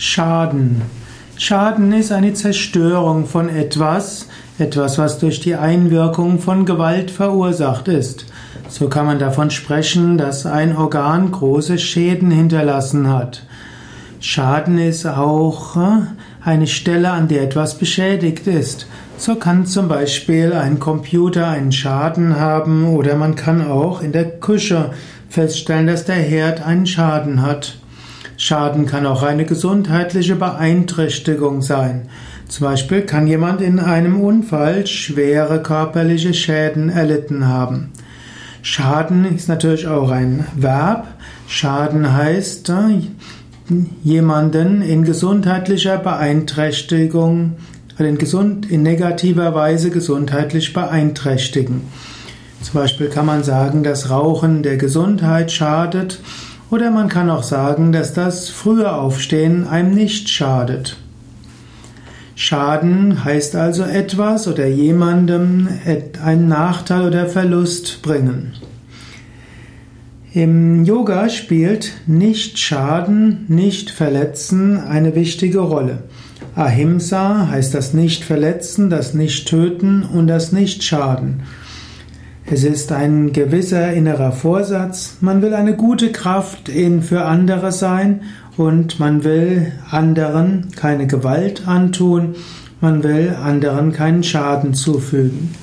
Schaden. Schaden ist eine Zerstörung von etwas, etwas, was durch die Einwirkung von Gewalt verursacht ist. So kann man davon sprechen, dass ein Organ große Schäden hinterlassen hat. Schaden ist auch äh, eine Stelle, an der etwas beschädigt ist. So kann zum Beispiel ein Computer einen Schaden haben oder man kann auch in der Küche feststellen, dass der Herd einen Schaden hat. Schaden kann auch eine gesundheitliche Beeinträchtigung sein. Zum Beispiel kann jemand in einem Unfall schwere körperliche Schäden erlitten haben. Schaden ist natürlich auch ein Verb. Schaden heißt äh, jemanden in gesundheitlicher Beeinträchtigung oder in, gesund, in negativer Weise gesundheitlich beeinträchtigen. Zum Beispiel kann man sagen, dass Rauchen der Gesundheit schadet oder man kann auch sagen, dass das frühe Aufstehen einem nicht schadet. Schaden heißt also etwas oder jemandem einen Nachteil oder Verlust bringen. Im Yoga spielt nicht schaden, nicht verletzen eine wichtige Rolle. Ahimsa heißt das nicht verletzen, das nicht töten und das nicht schaden. Es ist ein gewisser innerer Vorsatz. Man will eine gute Kraft in für andere sein und man will anderen keine Gewalt antun. Man will anderen keinen Schaden zufügen.